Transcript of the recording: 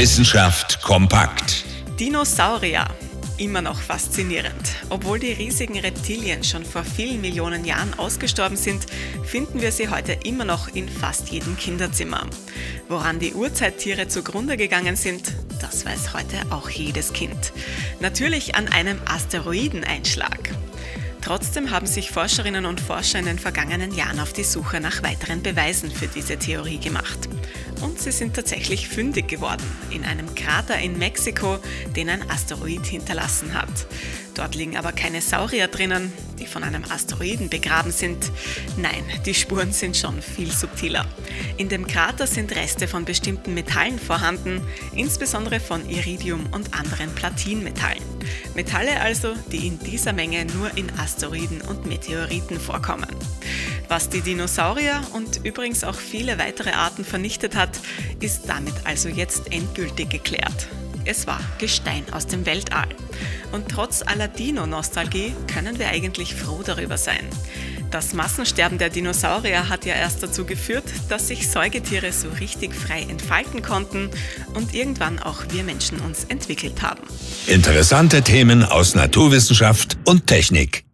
Wissenschaft kompakt. Dinosaurier. Immer noch faszinierend. Obwohl die riesigen Reptilien schon vor vielen Millionen Jahren ausgestorben sind, finden wir sie heute immer noch in fast jedem Kinderzimmer. Woran die Urzeittiere zugrunde gegangen sind, das weiß heute auch jedes Kind. Natürlich an einem Asteroideneinschlag. Trotzdem haben sich Forscherinnen und Forscher in den vergangenen Jahren auf die Suche nach weiteren Beweisen für diese Theorie gemacht. Und sie sind tatsächlich fündig geworden in einem Krater in Mexiko, den ein Asteroid hinterlassen hat. Dort liegen aber keine Saurier drinnen, die von einem Asteroiden begraben sind. Nein, die Spuren sind schon viel subtiler. In dem Krater sind Reste von bestimmten Metallen vorhanden, insbesondere von Iridium und anderen Platinmetallen. Metalle also, die in dieser Menge nur in Asteroiden und Meteoriten vorkommen. Was die Dinosaurier und übrigens auch viele weitere Arten vernichtet hat, ist damit also jetzt endgültig geklärt. Es war Gestein aus dem Weltall. Und trotz aller Dino-Nostalgie können wir eigentlich froh darüber sein. Das Massensterben der Dinosaurier hat ja erst dazu geführt, dass sich Säugetiere so richtig frei entfalten konnten und irgendwann auch wir Menschen uns entwickelt haben. Interessante Themen aus Naturwissenschaft und Technik.